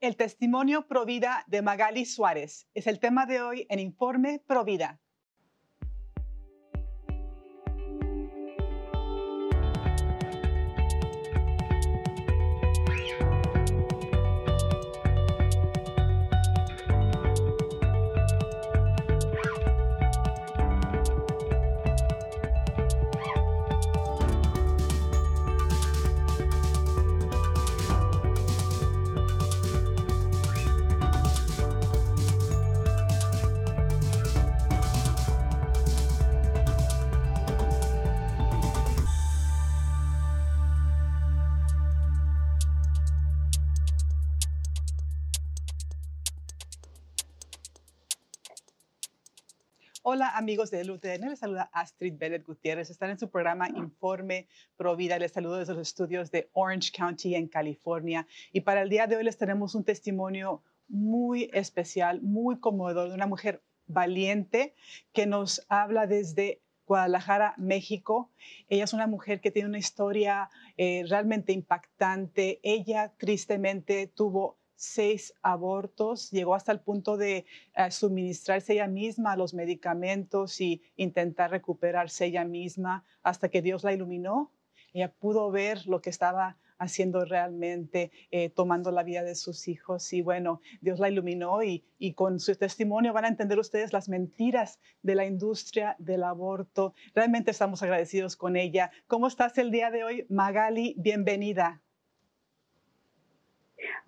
El testimonio Provida de Magali Suárez es el tema de hoy en Informe Provida. Hola amigos de LUTN, les saluda Astrid Bennett Gutiérrez. Están en su programa Informe Provida. Les saludo desde los estudios de Orange County en California. Y para el día de hoy les tenemos un testimonio muy especial, muy conmovedor de una mujer valiente que nos habla desde Guadalajara, México. Ella es una mujer que tiene una historia eh, realmente impactante. Ella tristemente tuvo seis abortos, llegó hasta el punto de eh, suministrarse ella misma los medicamentos y intentar recuperarse ella misma hasta que Dios la iluminó. Ella pudo ver lo que estaba haciendo realmente, eh, tomando la vida de sus hijos. Y bueno, Dios la iluminó y, y, con su testimonio van a entender ustedes las mentiras de la industria del aborto. Realmente estamos agradecidos con ella. ¿Cómo estás el día de hoy, Magali? Bienvenida.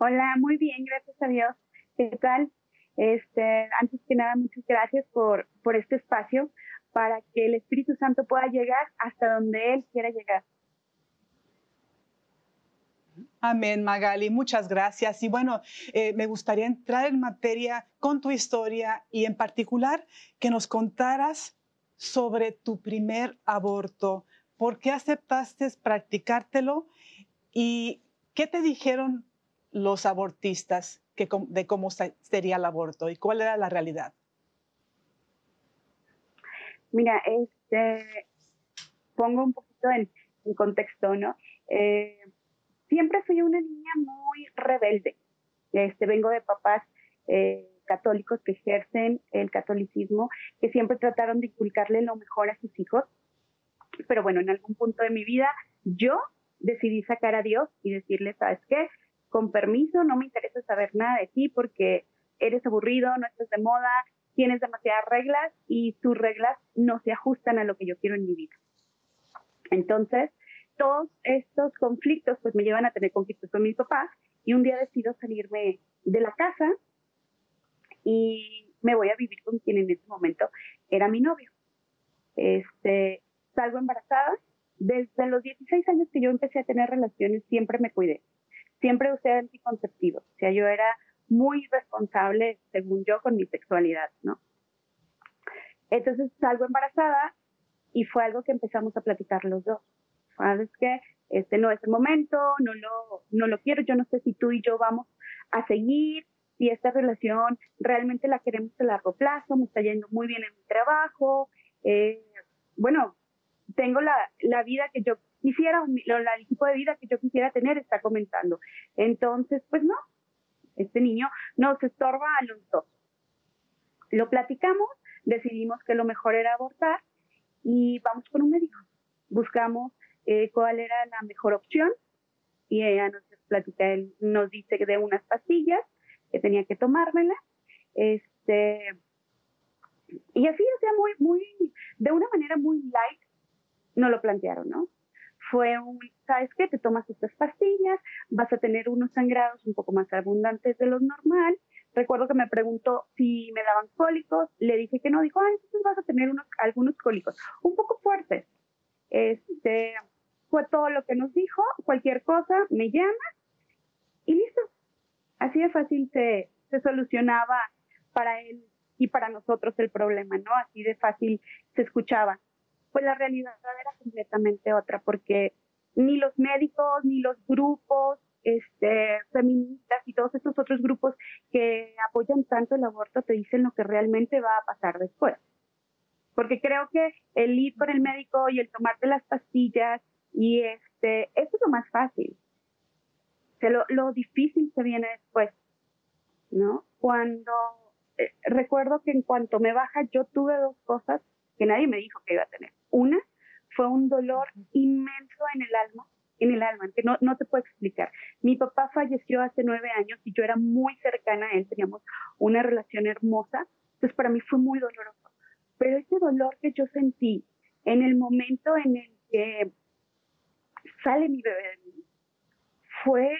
Hola, muy bien, gracias a Dios. ¿Qué tal? Este, antes que nada, muchas gracias por, por este espacio para que el Espíritu Santo pueda llegar hasta donde Él quiera llegar. Amén, Magali, muchas gracias. Y bueno, eh, me gustaría entrar en materia con tu historia y en particular que nos contaras sobre tu primer aborto. ¿Por qué aceptaste practicártelo? ¿Y qué te dijeron los abortistas que, de cómo sería el aborto y cuál era la realidad? Mira, este, pongo un poquito en, contexto, ¿no? Eh, siempre fui una niña muy rebelde. Este, vengo de papás eh, católicos que ejercen el catolicismo, que siempre trataron de inculcarle lo mejor a sus hijos. Pero bueno, en algún punto de mi vida yo decidí sacar a Dios y decirle, ¿sabes qué? Con permiso, no me interesa saber nada de ti porque eres aburrido, no estás de moda, tienes demasiadas reglas y tus reglas no se ajustan a lo que yo quiero en mi vida. Entonces, todos estos conflictos pues me llevan a tener conflictos con mi papá y un día decido salirme de la casa y me voy a vivir con quien en ese momento era mi novio. Este, salgo embarazada. Desde los 16 años que yo empecé a tener relaciones siempre me cuidé siempre usé anticonceptivos. O sea, yo era muy responsable, según yo, con mi sexualidad, ¿no? Entonces salgo embarazada y fue algo que empezamos a platicar los dos. ¿Sabes qué? Este no es el momento, no lo, no lo quiero, yo no sé si tú y yo vamos a seguir, si esta relación realmente la queremos a largo plazo, me está yendo muy bien en mi trabajo, eh, bueno, tengo la, la vida que yo quisiera, el tipo de vida que yo quisiera tener está comentando. Entonces, pues no, este niño nos estorba a los dos. Lo platicamos, decidimos que lo mejor era abortar y vamos con un médico. Buscamos eh, cuál era la mejor opción y ella nos platica, él nos dice que de unas pastillas que tenía que tomármela. Este, y así, o sea, muy, muy, de una manera muy light, no lo plantearon, ¿no? Fue un, ¿sabes qué? Te tomas estas pastillas, vas a tener unos sangrados un poco más abundantes de lo normal. Recuerdo que me preguntó si me daban cólicos, le dije que no, dijo, ah, entonces vas a tener unos, algunos cólicos, un poco fuertes. Este, fue todo lo que nos dijo, cualquier cosa, me llamas y listo. Así de fácil se, se solucionaba para él y para nosotros el problema, ¿no? Así de fácil se escuchaba pues la realidad era completamente otra, porque ni los médicos, ni los grupos este, feministas y todos estos otros grupos que apoyan tanto el aborto te dicen lo que realmente va a pasar después. Porque creo que el ir con el médico y el tomarte las pastillas y este, eso es lo más fácil. O lo, lo difícil se viene después. ¿no? Cuando eh, recuerdo que en cuanto me baja, yo tuve dos cosas que nadie me dijo que iba a tener. Una fue un dolor inmenso en el alma, en el alma, que no, no te puedo explicar. Mi papá falleció hace nueve años y yo era muy cercana a él, teníamos una relación hermosa, entonces para mí fue muy doloroso. Pero ese dolor que yo sentí en el momento en el que sale mi bebé de mí, fue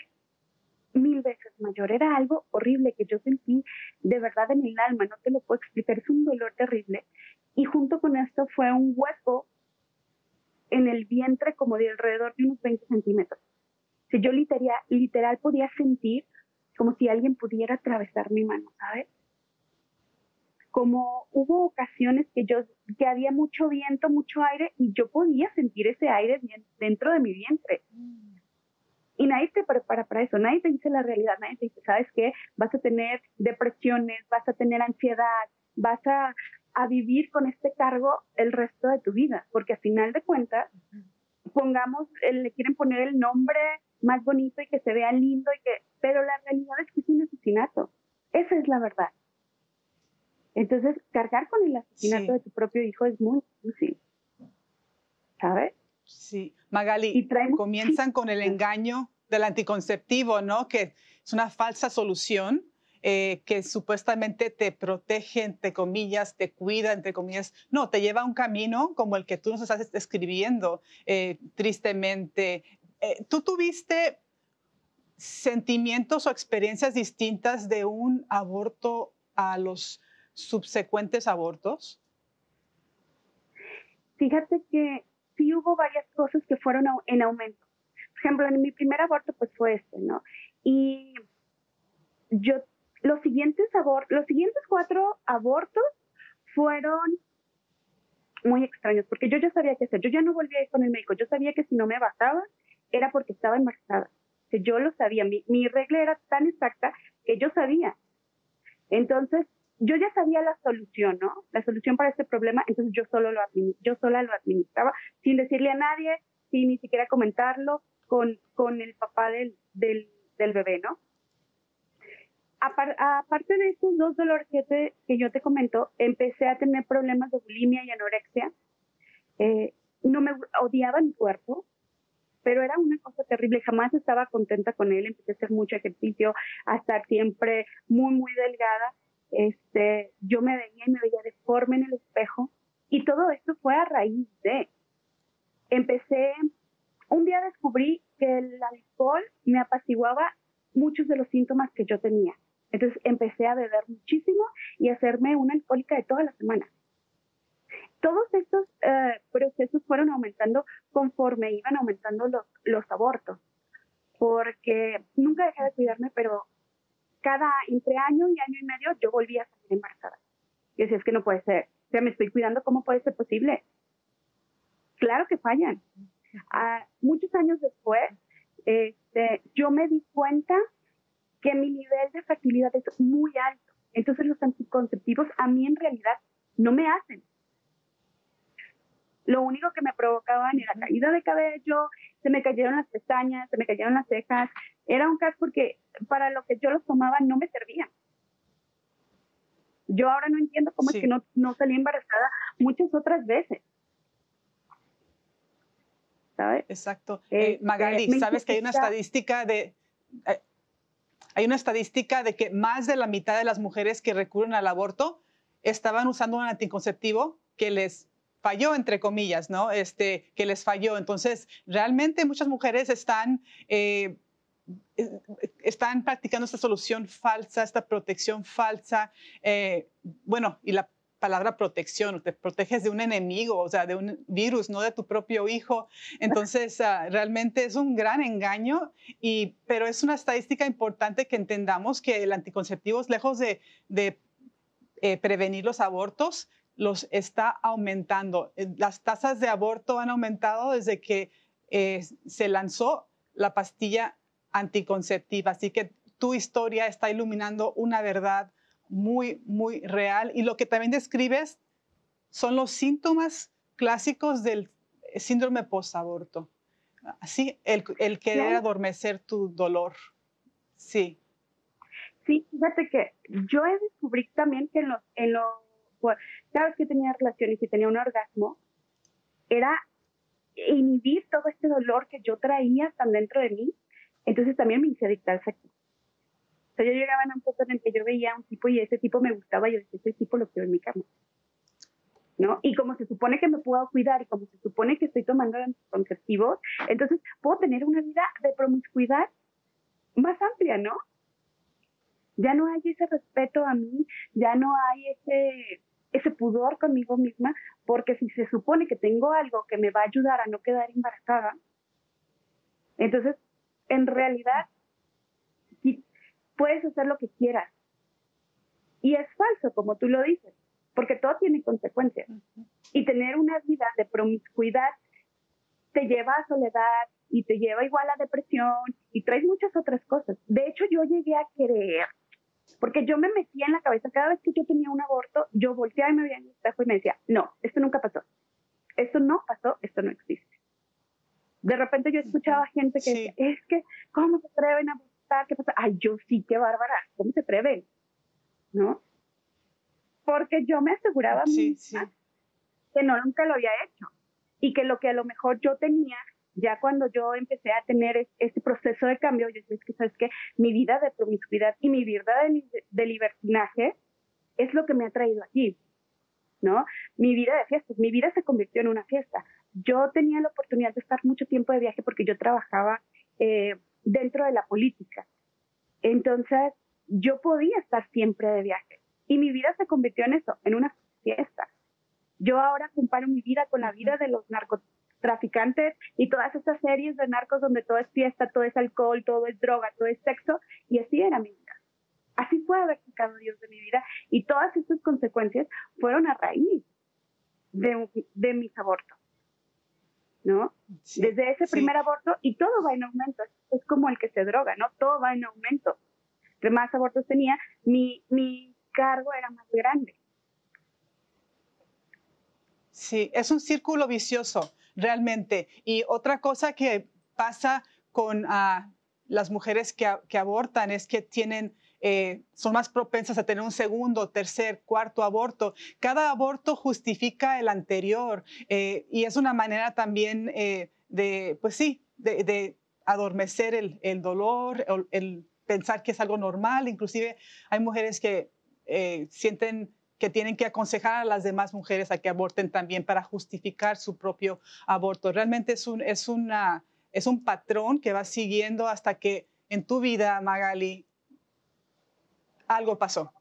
mil veces mayor. Era algo horrible que yo sentí de verdad en el alma, no te lo puedo explicar, es un dolor terrible. Y junto con esto fue un hueco en el vientre como de alrededor de unos 20 centímetros. Si yo literal, literal podía sentir como si alguien pudiera atravesar mi mano, ¿sabes? Como hubo ocasiones que yo, que había mucho viento, mucho aire y yo podía sentir ese aire dentro de mi vientre. Y nadie te prepara para eso, nadie te dice la realidad, nadie te dice, ¿sabes qué? Vas a tener depresiones, vas a tener ansiedad, vas a, a vivir con este cargo el resto de tu vida, porque a final de cuentas, pongamos, eh, le quieren poner el nombre más bonito y que se vea lindo, y que, pero la realidad es que es un asesinato. Esa es la verdad. Entonces, cargar con el asesinato de tu propio hijo es muy difícil. ¿Sabes? Sí, Magali, comienzan con el engaño del anticonceptivo, ¿no? Que es una falsa solución eh, que supuestamente te protege, entre comillas, te cuida, entre comillas. No, te lleva a un camino como el que tú nos estás describiendo, eh, tristemente. Eh, ¿Tú tuviste sentimientos o experiencias distintas de un aborto a los subsecuentes abortos? Fíjate que sí hubo varias cosas que fueron en aumento. Por ejemplo, en mi primer aborto pues fue este, ¿no? Y yo, los siguientes, cuatro abortos fueron muy extraños, porque yo ya sabía qué hacer. Yo ya no volví a ir con el médico. Yo sabía que si no me bajaba era porque estaba embarazada. Que yo lo sabía. Mi, regla era tan exacta que yo sabía. Entonces, yo ya sabía la solución, ¿no? La solución para este problema, entonces yo solo lo yo sola lo administraba sin decirle a nadie, sin ni siquiera comentarlo con, el papá del, del bebé, ¿no? Aparte de esos dos dolores que, que yo te comento, empecé a tener problemas de bulimia y anorexia. Eh, no me odiaba mi cuerpo, pero era una cosa terrible. Jamás estaba contenta con él. Empecé a hacer mucho ejercicio, a estar siempre muy, muy delgada este, yo me veía y me veía deforme en el espejo y todo esto fue a raíz de, empecé, un día descubrí que el alcohol me apaciguaba muchos de los síntomas que yo tenía. Entonces empecé a beber muchísimo y a hacerme una alcohólica de toda la semana. Todos estos eh, procesos fueron aumentando conforme iban aumentando los, los abortos, porque nunca dejé de cuidarme, pero cada, entre año y año y medio, yo volvía a salir embarazada. Y decía, es que no puede ser. O sea, me estoy cuidando, ¿cómo puede ser posible? Claro que fallan. Ah, muchos años después, este, yo me di cuenta que mi nivel de fertilidad es muy alto. Entonces los anticonceptivos a mí en realidad no me hacen. Lo único que me provocaban era caída de cabello, se me cayeron las pestañas, se me cayeron las cejas. Era un caso porque para lo que yo los tomaba no me servían. Yo ahora no entiendo cómo es que no, no salí embarazada muchas otras veces. ¿Sabes? Exacto. Eh, este, Magali, ¿sabes que hay una estadística de... Eh, hay una estadística de que más de la mitad de las mujeres que recurren al aborto estaban usando un anticonceptivo que les falló, entre comillas, ¿no? Este, que les falló. Entonces, realmente muchas mujeres están, eh, están practicando esta solución falsa, esta protección falsa. Eh, bueno, y la palabra protección, te proteges de un enemigo, o sea, de un virus, no de tu propio hijo. Entonces, ah, realmente es un gran engaño, y, pero es una estadística importante que entendamos que el anticonceptivo lejos de, de eh, prevenir los abortos, los está aumentando. Eh, las tasas de aborto han aumentado desde que eh, se lanzó la pastilla anticonceptiva. Así que tu historia está iluminando una verdad muy, muy real. Y lo que también describes son los síntomas clásicos del síndrome post-aborto. Así, el, el querer adormecer tu dolor. Sí. Sí, fíjate que yo he descubrí también que en los, en los, cada vez que tenía relaciones y tenía un orgasmo, era inhibir todo este dolor que yo traía tan dentro de mí. Entonces también me hice adicta al sexo. Sea, yo llegaba en un punto en el que yo veía a un tipo y ese tipo me gustaba y yo decía, ese tipo lo quiero en mi cama. ¿No? Y como se supone que me puedo cuidar y como se supone que estoy tomando anticonceptivos, entonces puedo tener una vida de promiscuidad más amplia, ¿no? Ya no hay ese respeto a mí, ya no hay ese, ese pudor conmigo misma, porque si se supone que tengo algo que me va a ayudar a no quedar embarazada, entonces, en realidad, puedes hacer lo que quieras. Y es falso, como tú lo dices, porque todo tiene consecuencias. Y tener una vida de promiscuidad te lleva a soledad y te lleva igual a depresión y traes muchas otras cosas. De hecho, yo llegué a creer porque yo me metía en la cabeza, cada vez que yo tenía un aborto, yo volteaba y me veía en el espejo y me decía, no, esto nunca pasó. Esto no pasó, esto no existe. De repente yo escuchaba gente que decía, es que, ¿cómo se atreven a abortar? ¿Qué pasa? Ay, yo sí, qué bárbara, ¿cómo se atreven? ¿No? Porque yo me aseguraba que no nunca lo había hecho y que lo que a lo mejor yo tenía ya cuando yo empecé a tener este proceso de cambio, yo dije, que sabes que mi vida de promiscuidad y mi vida de, libertinaje es lo que me ha traído aquí, ¿no? Mi vida de fiestas, mi vida se convirtió en una fiesta. Yo tenía la oportunidad de estar mucho tiempo de viaje porque yo trabajaba eh, dentro de la política. Entonces, yo podía estar siempre de viaje. Y mi vida se convirtió en eso, en una fiesta. Yo ahora comparo mi vida con la vida de los narcotraficantes traficantes y todas estas series de narcos donde todo es fiesta, todo es alcohol, todo es droga, todo es sexo, y así era mi vida. Así fue haber sacado Dios de mi vida y todas estas consecuencias fueron a raíz de, de mis abortos. ¿No? Desde ese primer aborto y todo va en aumento. Es como el que se droga, ¿no? Todo va en aumento. Entre más abortos tenía, mi, mi cargo era más grande. Sí, es un círculo vicioso realmente. Y otra cosa que pasa con ah, las mujeres que, abortan es que tienen, eh, son más propensas a tener un segundo, tercer, cuarto aborto. Cada aborto justifica el anterior eh, y es una manera también eh, de, pues sí, de, adormecer el, dolor, el, el, pensar que es algo normal. Inclusive hay mujeres que sienten que tienen que aconsejar a las demás mujeres a que aborten también para justificar su propio aborto. Realmente es un, es una, es un patrón que va siguiendo hasta que en tu vida, Magali, algo pasó.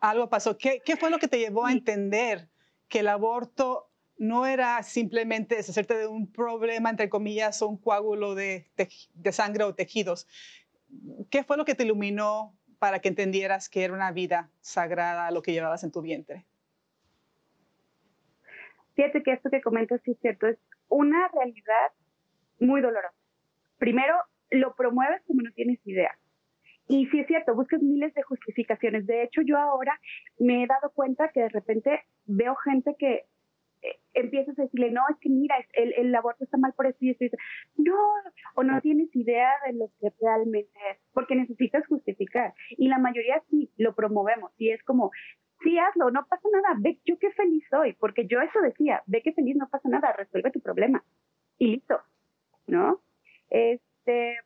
Algo pasó. ¿Qué, qué fue lo que te llevó a entender que el aborto no era simplemente deshacerte de un problema, entre comillas, o un coágulo de, de sangre o tejidos? ¿Qué fue lo que te iluminó para que entendieras que era una vida sagrada lo que llevabas en tu vientre? Fíjate que esto que comentas sí es cierto, es una realidad muy dolorosa. Primero, lo promueves como no tienes idea. Y sí es cierto, buscas miles de justificaciones. De hecho, yo ahora me he dado cuenta que de repente veo gente que eh, empiezas a decirle, no, es que mira, el, aborto está mal por esto y esto, No, o no tienes idea de lo que realmente es, porque necesitas justificar. Y la mayoría sí lo promovemos y es como, sí, hazlo, no pasa nada, ve yo qué feliz soy, porque yo eso decía, ve qué feliz, no pasa nada, resuelve tu problema. Y listo, ¿no? Este,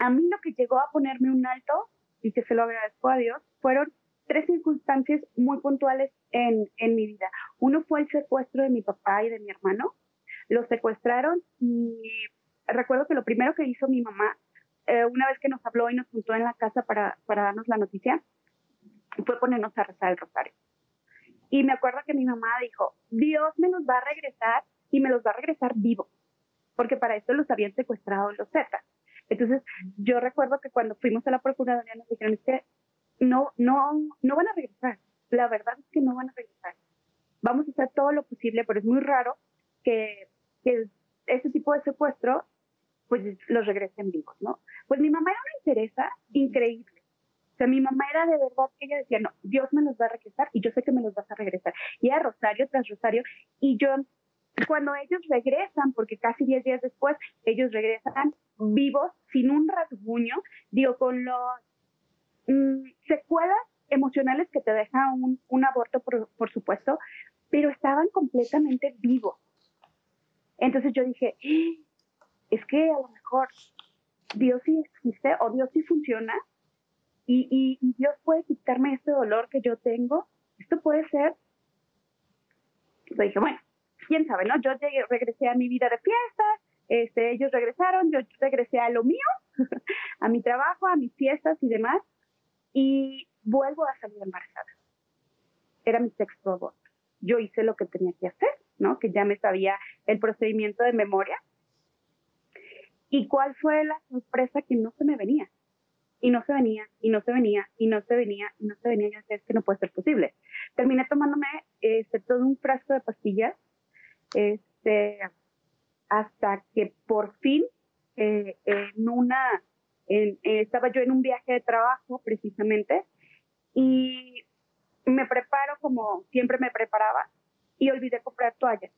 a mí lo que llegó a ponerme un alto, y que se lo agradezco a Dios, fueron tres circunstancias muy puntuales en, mi vida. Uno fue el secuestro de mi papá y de mi hermano. Los secuestraron y recuerdo que lo primero que hizo mi mamá, eh, una vez que nos habló y nos juntó en la casa para, para darnos la noticia, fue ponernos a rezar el rosario. Y me acuerdo que mi mamá dijo, Dios me los va a regresar y me los va a regresar vivos, porque para esto los habían secuestrado los Zetas. Entonces, yo recuerdo que cuando fuimos a la Procuraduría nos dijeron, que no, no, no van a regresar. La verdad es que no van a regresar. Vamos a hacer todo lo posible, pero es muy raro que, que ese tipo de secuestro pues los regresen vivos, ¿no? Pues mi mamá era una interesa increíble. O sea, mi mamá era de verdad que ella decía, no, Dios me los va a regresar y yo sé que me los vas a regresar. Y era Rosario tras Rosario. Y yo, cuando ellos regresan, porque casi 10 días después, ellos regresan vivos, sin un rasguño, digo, con los mm, secuelas emocionales que te deja un, un aborto, por, por, supuesto, pero estaban completamente vivos. Entonces yo dije, ¡Ah! es que a lo mejor Dios sí existe o Dios sí funciona y, y, Dios puede quitarme este dolor que yo tengo. Esto puede ser. Yo dije, bueno, quién sabe, ¿no? Yo llegué, regresé a mi vida de fiesta, este, ellos regresaron, yo regresé a lo mío, a mi trabajo, a mis fiestas y demás, y vuelvo a salir embarazada. Era mi sexto aborto. Yo hice lo que tenía que hacer, ¿no? Que ya me sabía el procedimiento de memoria. ¿Y cuál fue la sorpresa que no se me venía? Y no se venía, y no se venía, y no se venía, y no se venía. Yo decía, es que no puede ser posible. Terminé tomándome este, todo un frasco de pastillas este, hasta que por fin eh, en una, eh, estaba yo en un viaje de trabajo precisamente y me preparo como siempre me preparaba y olvidé comprar toallas.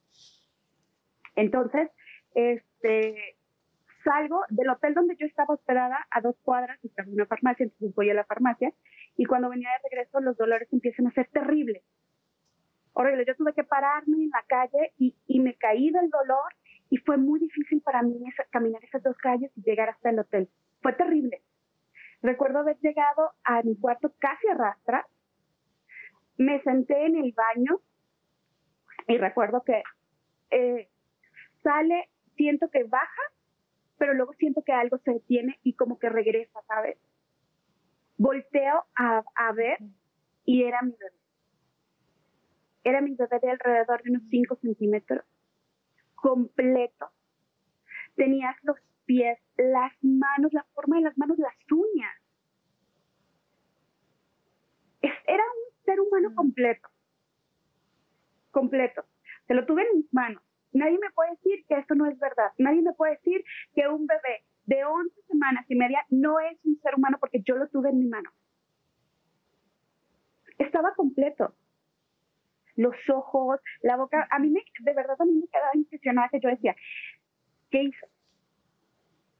Entonces, este, salgo del hotel donde yo estaba hospedada a dos cuadras, estaba en una farmacia, entonces voy a la farmacia y cuando venía de regreso los dolores empiezan a ser terribles. Horrible, yo tuve que pararme en la calle y, y me caí del dolor y fue muy difícil para mí caminar esas dos calles y llegar hasta el hotel. Fue terrible. Recuerdo haber llegado a mi cuarto casi a rastra, me senté en el baño y recuerdo que eh, sale, siento que baja, pero luego siento que algo se detiene y como que regresa, ¿sabes? Volteo a, a ver y era mi bebé. Era mi bebé de alrededor de unos 5 centímetros completo. Tenías los pies, las manos, la forma de las manos, las uñas. Era un ser humano mm. completo. Completo. Se lo tuve en mis manos. Nadie me puede decir que esto no es verdad. Nadie me puede decir que un bebé de 11 semanas y media no es un ser humano porque yo lo tuve en mi mano. Estaba completo los ojos, la boca. A mí me, de verdad a mí me quedaba impresionada que yo decía, ¿qué hice?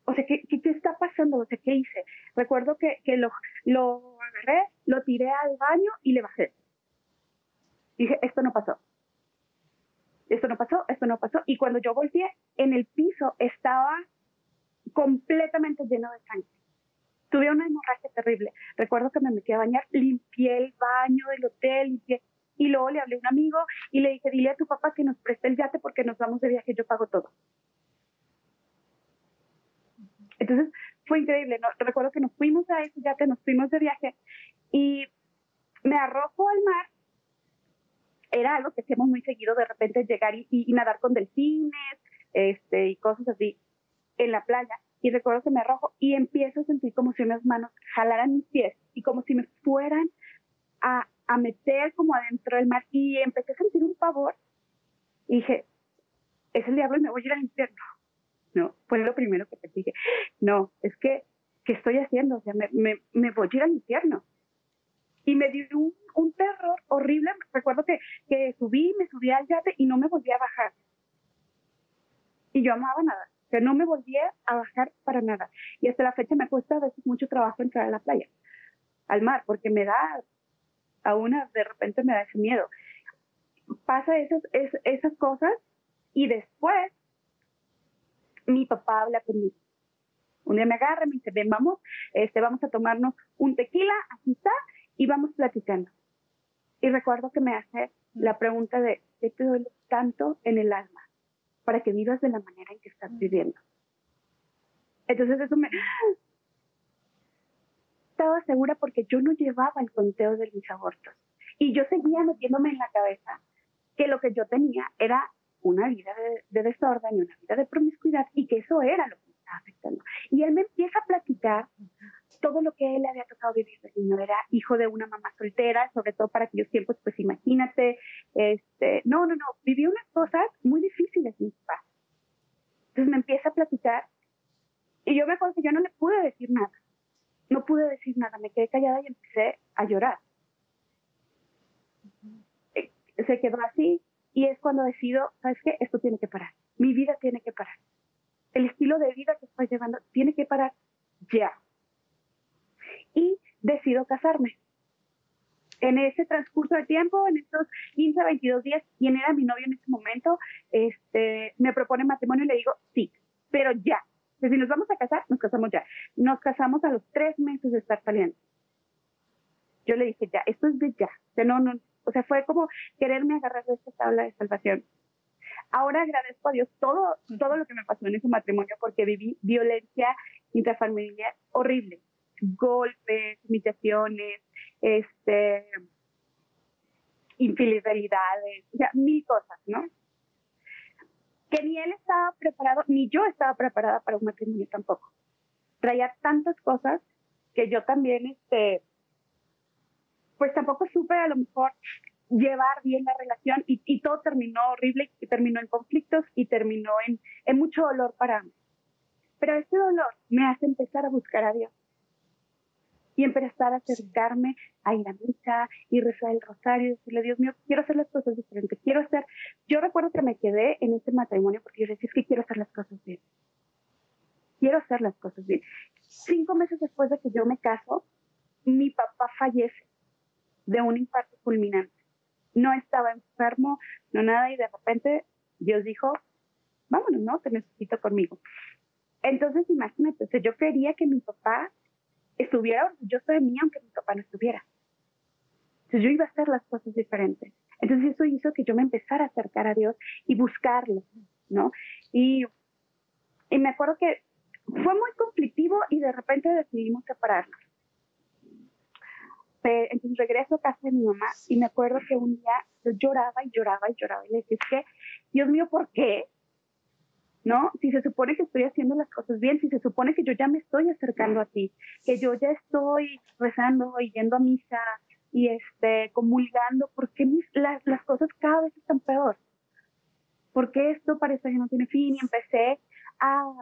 O sea, ¿qué, qué, está pasando? O sea, ¿qué hice? Recuerdo que, que lo, lo agarré, lo tiré al baño y le bajé. dije, esto no pasó. Esto no pasó, esto no pasó. Y cuando yo volteé, en el piso estaba completamente lleno de sangre. Tuve una hemorragia terrible. Recuerdo que me metí a bañar, limpié el baño del hotel, limpié y luego le hablé a un amigo y le dije, dile a tu papá que nos preste el yate porque nos vamos de viaje, yo pago todo. Entonces fue increíble, recuerdo que nos fuimos a ese yate, nos fuimos de viaje y me arrojo al mar. Era algo que hacíamos muy seguido, de repente llegar y, nadar con delfines este, y cosas así en la playa. Y recuerdo que me arrojo y empiezo a sentir como si unas manos jalaran mis pies y como si me fueran a, a meter como adentro del mar y empecé a sentir un pavor y dije, es el diablo y me voy a ir al infierno. No, fue lo primero que te dije. No, es que, ¿qué estoy haciendo? O sea, me, me, me voy a ir al infierno. Y me dio un, un terror horrible. Recuerdo que, que subí, me subí al yate y no me volví a bajar. Y yo amaba nada. O sea, no me volví a bajar para nada. Y hasta la fecha me cuesta a veces mucho trabajo entrar a la playa, al mar, porque me da a de repente me da ese miedo. Pasa esas, esas cosas y después mi papá habla conmigo. Un día me agarra, me dice, ven, vamos, este, vamos a tomarnos un tequila, aquí está, y vamos platicando. Y recuerdo que me hace la pregunta de, ¿qué te duele tanto en el alma para que vivas de la manera en que estás viviendo? Entonces eso me, estaba segura porque yo no llevaba el conteo de mis abortos. Y yo seguía metiéndome en la cabeza que lo que yo tenía era una vida de, desorden y una vida de promiscuidad y que eso era lo que me estaba afectando. Y él me empieza a platicar todo lo que él había tocado vivir de niño. Era hijo de una mamá soltera, sobre todo para aquellos tiempos, pues imagínate, este, no, no, no, vivió unas cosas muy difíciles mi papá. Entonces me empieza a platicar y yo me acuerdo que yo no le pude decir nada no pude decir nada, me quedé callada y empecé a llorar. Eh, se quedó así y es cuando decido, ¿sabes qué? Esto tiene que parar. Mi vida tiene que parar. El estilo de vida que estoy llevando tiene que parar ya. Y decido casarme. En ese transcurso de tiempo, en estos 15, 22 días, quien era mi novio en ese momento, este, me propone matrimonio y le digo, sí, pero ya. Si nos vamos a casar, nos casamos ya. Nos casamos a los tres meses de estar saliendo. Yo le dije, ya, esto es de ya. O sea, no, no, o sea, fue como quererme agarrar de esta tabla de salvación. Ahora agradezco a Dios todo, todo lo que me pasó en ese matrimonio porque viví violencia intrafamiliar horrible. Golpes, humillaciones, este, infidelidades, o sea, mil cosas, ¿no? Que ni él estaba preparado, ni yo estaba preparada para un matrimonio tampoco. Traía tantas cosas que yo también, este, pues tampoco supe a lo mejor llevar bien la relación y, todo terminó horrible y terminó en conflictos y terminó en, mucho dolor para mí. Pero ese dolor me hace empezar a buscar a Dios y empezar a acercarme a ir a misa y rezar el rosario y decirle, Dios mío, quiero hacer las cosas diferentes, quiero hacer, yo recuerdo que me quedé en ese matrimonio porque yo decía, es que quiero hacer las cosas bien, quiero hacer las cosas bien. Cinco meses después de que yo me caso, mi papá fallece de un infarto fulminante no estaba enfermo, no nada, y de repente Dios dijo, vámonos, ¿no? Te necesito conmigo. Entonces, imagínate, yo quería que mi papá estuviera orgulloso de mí, aunque mi papá no estuviera. Entonces, yo iba a hacer las cosas diferentes. Entonces, eso hizo que yo me empezara a acercar a Dios y buscarlo, ¿no? Y, y me acuerdo que fue muy conflictivo y de repente decidimos separarnos entonces regreso a casa de mi mamá y me acuerdo que un día yo lloraba y lloraba y lloraba y le decía, es que, Dios mío, ¿por qué? ¿No? Si se supone que estoy haciendo las cosas bien, si se supone que yo ya me estoy acercando a ti, que yo ya estoy rezando y yendo a misa y este, comulgando, ¿por qué las, las cosas cada vez están peor? ¿Por qué esto parece que no tiene fin? Y empecé a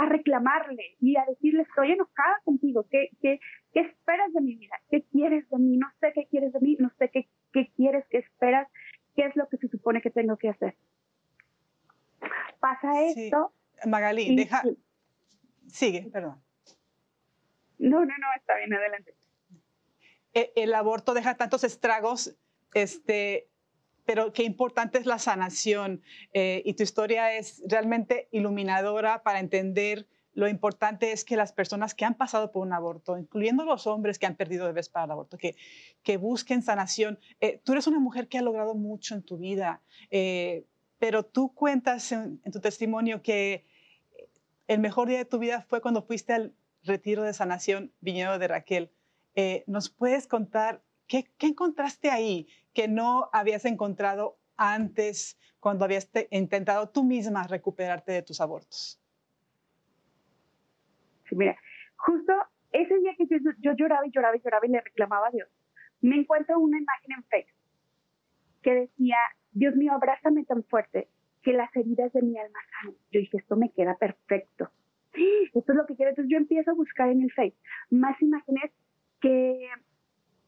a reclamarle y a decirle, estoy enojada contigo, ¿qué, qué, qué esperas de mi vida? ¿Qué quieres de mí? No sé qué quieres de mí, no sé qué, qué quieres, qué esperas, qué es lo que se supone que tengo que hacer. Pasa esto. Magalí, deja... Sigue, perdón. No, no, no, está bien, adelante. E, el, aborto deja tantos estragos, este, pero qué importante es la sanación eh, y tu historia es realmente iluminadora para entender lo importante es que las personas que han pasado por un aborto, incluyendo los hombres que han perdido bebés para el aborto, que, que busquen sanación. Eh, tú eres una mujer que ha logrado mucho en tu vida, eh, pero tú cuentas en, tu testimonio que el mejor día de tu vida fue cuando fuiste al retiro de sanación Viñedo de Raquel. ¿Nos puedes contar ¿Qué, encontraste ahí que no habías encontrado antes cuando habías intentado tú misma recuperarte de tus abortos? Sí, mira, justo ese día que yo, lloraba y lloraba y lloraba y le reclamaba a Dios, me encuentro una imagen en Facebook que decía, Dios mío, abrázame tan fuerte que las heridas de mi alma sanen. Yo dije, esto me queda perfecto. Esto es lo que quiero. Entonces yo empiezo a buscar en el Facebook más imágenes que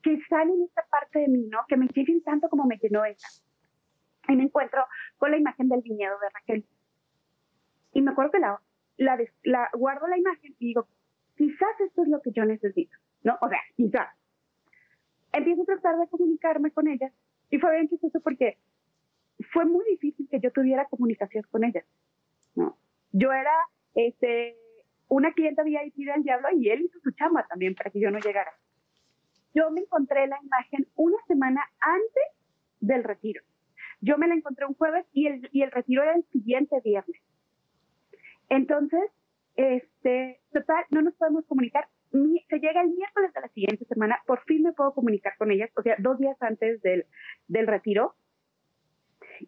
que salen esta parte de mí, ¿no? Que me lleguen tanto como me llenó esa. Y me encuentro con la imagen del viñedo de Raquel. Y me acuerdo que la, la, guardo la imagen y digo, quizás esto es lo que yo necesito, ¿no? O sea, quizás. Empiezo a tratar de comunicarme con ellas y fue bien chistoso porque fue muy difícil que yo tuviera comunicación con ellas, ¿no? Yo era, este, una clienta VIP del diablo y él hizo su chamba también para que yo no llegara yo me encontré la imagen una semana antes del retiro. Yo me la encontré un jueves y el, y el retiro era el siguiente viernes. Entonces, este, total, no nos podemos comunicar. se llega el miércoles de la siguiente semana, por fin me puedo comunicar con ellas, o sea, dos días antes del, del retiro.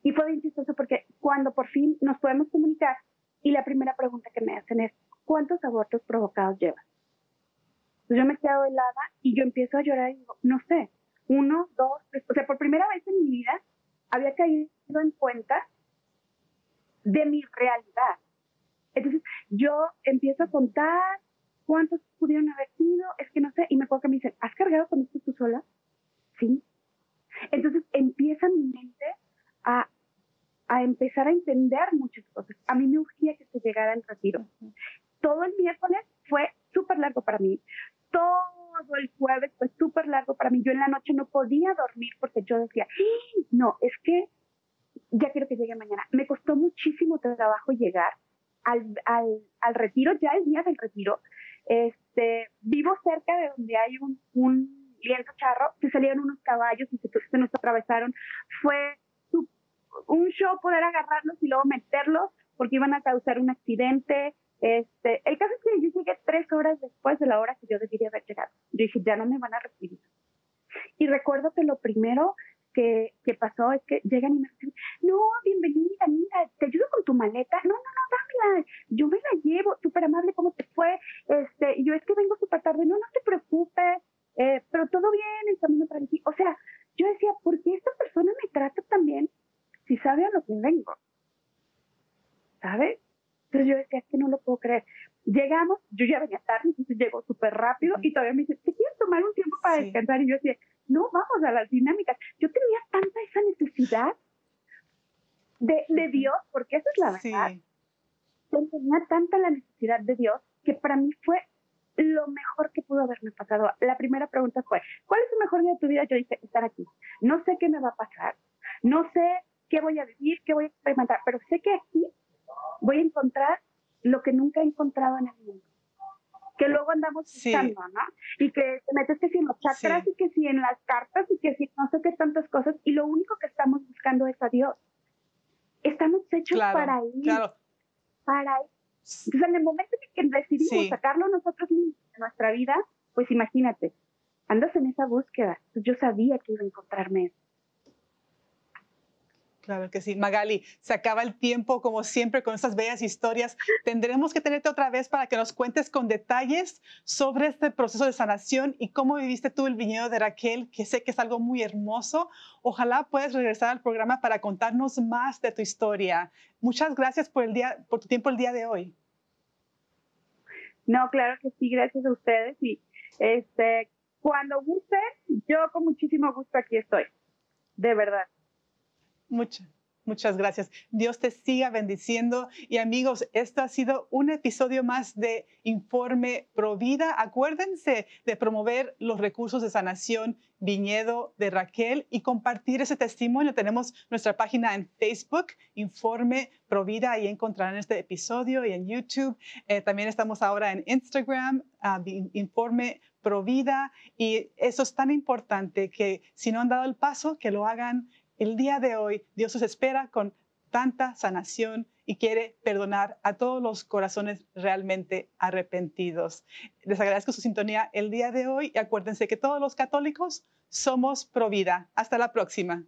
Y fue bien chistoso porque cuando por fin nos podemos comunicar, y la primera pregunta que me hacen es, ¿cuántos abortos provocados llevas? Entonces yo me quedo helada y yo empiezo a llorar y digo, no sé, uno, dos, tres. O sea, por primera vez en mi vida había caído en cuenta de mi realidad. Entonces yo empiezo a contar cuántos pudieron haber sido, es que no sé, y me acuerdo que me dicen, ¿has cargado con esto tú sola? Sí. Entonces empieza mi mente a, a empezar a entender muchas cosas. A mí me urgía que se llegara el retiro. Todo el miércoles fue súper largo para mí todo el jueves fue súper largo para mí. Yo en la noche no podía dormir porque yo decía, ¡Ah! no, es que ya quiero que llegue mañana. Me costó muchísimo trabajo llegar al, al, al retiro, ya el día del retiro. Este, vivo cerca de donde hay un, un lienzo charro, se salieron unos caballos y se, se nos atravesaron. Fue un show poder agarrarlos y luego meterlos porque iban a causar un accidente. Este, el caso es que yo llegué tres horas después de la hora que yo debería haber llegado. Yo dije, ya no me van a recibir. Y recuerdo que lo primero que, que pasó es que llegan y me dicen, no, bienvenida, mira, te ayudo con tu maleta. No, no, no, dámela, yo me la llevo, súper amable, ¿cómo te fue? Este, y yo es que vengo súper tarde, no, no te preocupes, eh, pero todo bien, estamos para ti. O sea, yo decía, ¿por qué esta persona me trata tan bien si sabe a lo que vengo? ¿Sabes? Entonces yo decía, es que no lo puedo creer. Llegamos, yo ya venía tarde, entonces llegó súper rápido y todavía me dice, ¿te quieres tomar un tiempo para descansar? Y yo decía, no, vamos a las dinámicas. Yo tenía tanta esa necesidad de, de Dios, porque esa es la verdad. Sí. Yo tenía tanta la necesidad de Dios que para mí fue lo mejor que pudo haberme pasado. La primera pregunta fue, ¿cuál es el mejor día de tu vida? Yo dije, estar aquí. No sé qué me va a pasar, no sé qué voy a vivir, qué voy a experimentar, pero sé que aquí voy a encontrar lo que nunca he encontrado en el mundo. Que luego andamos buscando, ¿no? Y que te metes que si en los chakras y que si en las cartas y que si no sé qué tantas cosas, y lo único que estamos buscando es a Dios. Estamos hechos para ir. Claro. Para ir. Entonces, en el momento en que decidimos sacarlo nosotros mismos de nuestra vida, pues imagínate, andas en esa búsqueda. Pues yo sabía que iba a encontrarme eso. Claro que sí. Magali, se acaba el tiempo como siempre con estas bellas historias. Tendremos que tenerte otra vez para que nos cuentes con detalles sobre este proceso de sanación y cómo viviste tú el viñedo de Raquel, que sé que es algo muy hermoso. Ojalá puedas regresar al programa para contarnos más de tu historia. Muchas gracias por, el día, por tu tiempo el día de hoy. No, claro que sí, gracias a ustedes. Y este, cuando guste, yo con muchísimo gusto aquí estoy. De verdad. Muchas, muchas gracias. Dios te siga bendiciendo. Y amigos, esto ha sido un episodio más de Informe Provida. Acuérdense de promover los recursos de sanación Viñedo de Raquel y compartir ese testimonio. Tenemos nuestra página en Facebook, Informe Provida. Ahí encontrarán este episodio y en YouTube. Eh, también estamos ahora en Instagram, uh, Informe Provida. Y eso es tan importante que si no han dado el paso, que lo hagan el día de hoy Dios os espera con tanta sanación y quiere perdonar a todos los corazones realmente arrepentidos. Les agradezco su sintonía el día de hoy y acuérdense que todos los católicos somos pro vida. Hasta la próxima.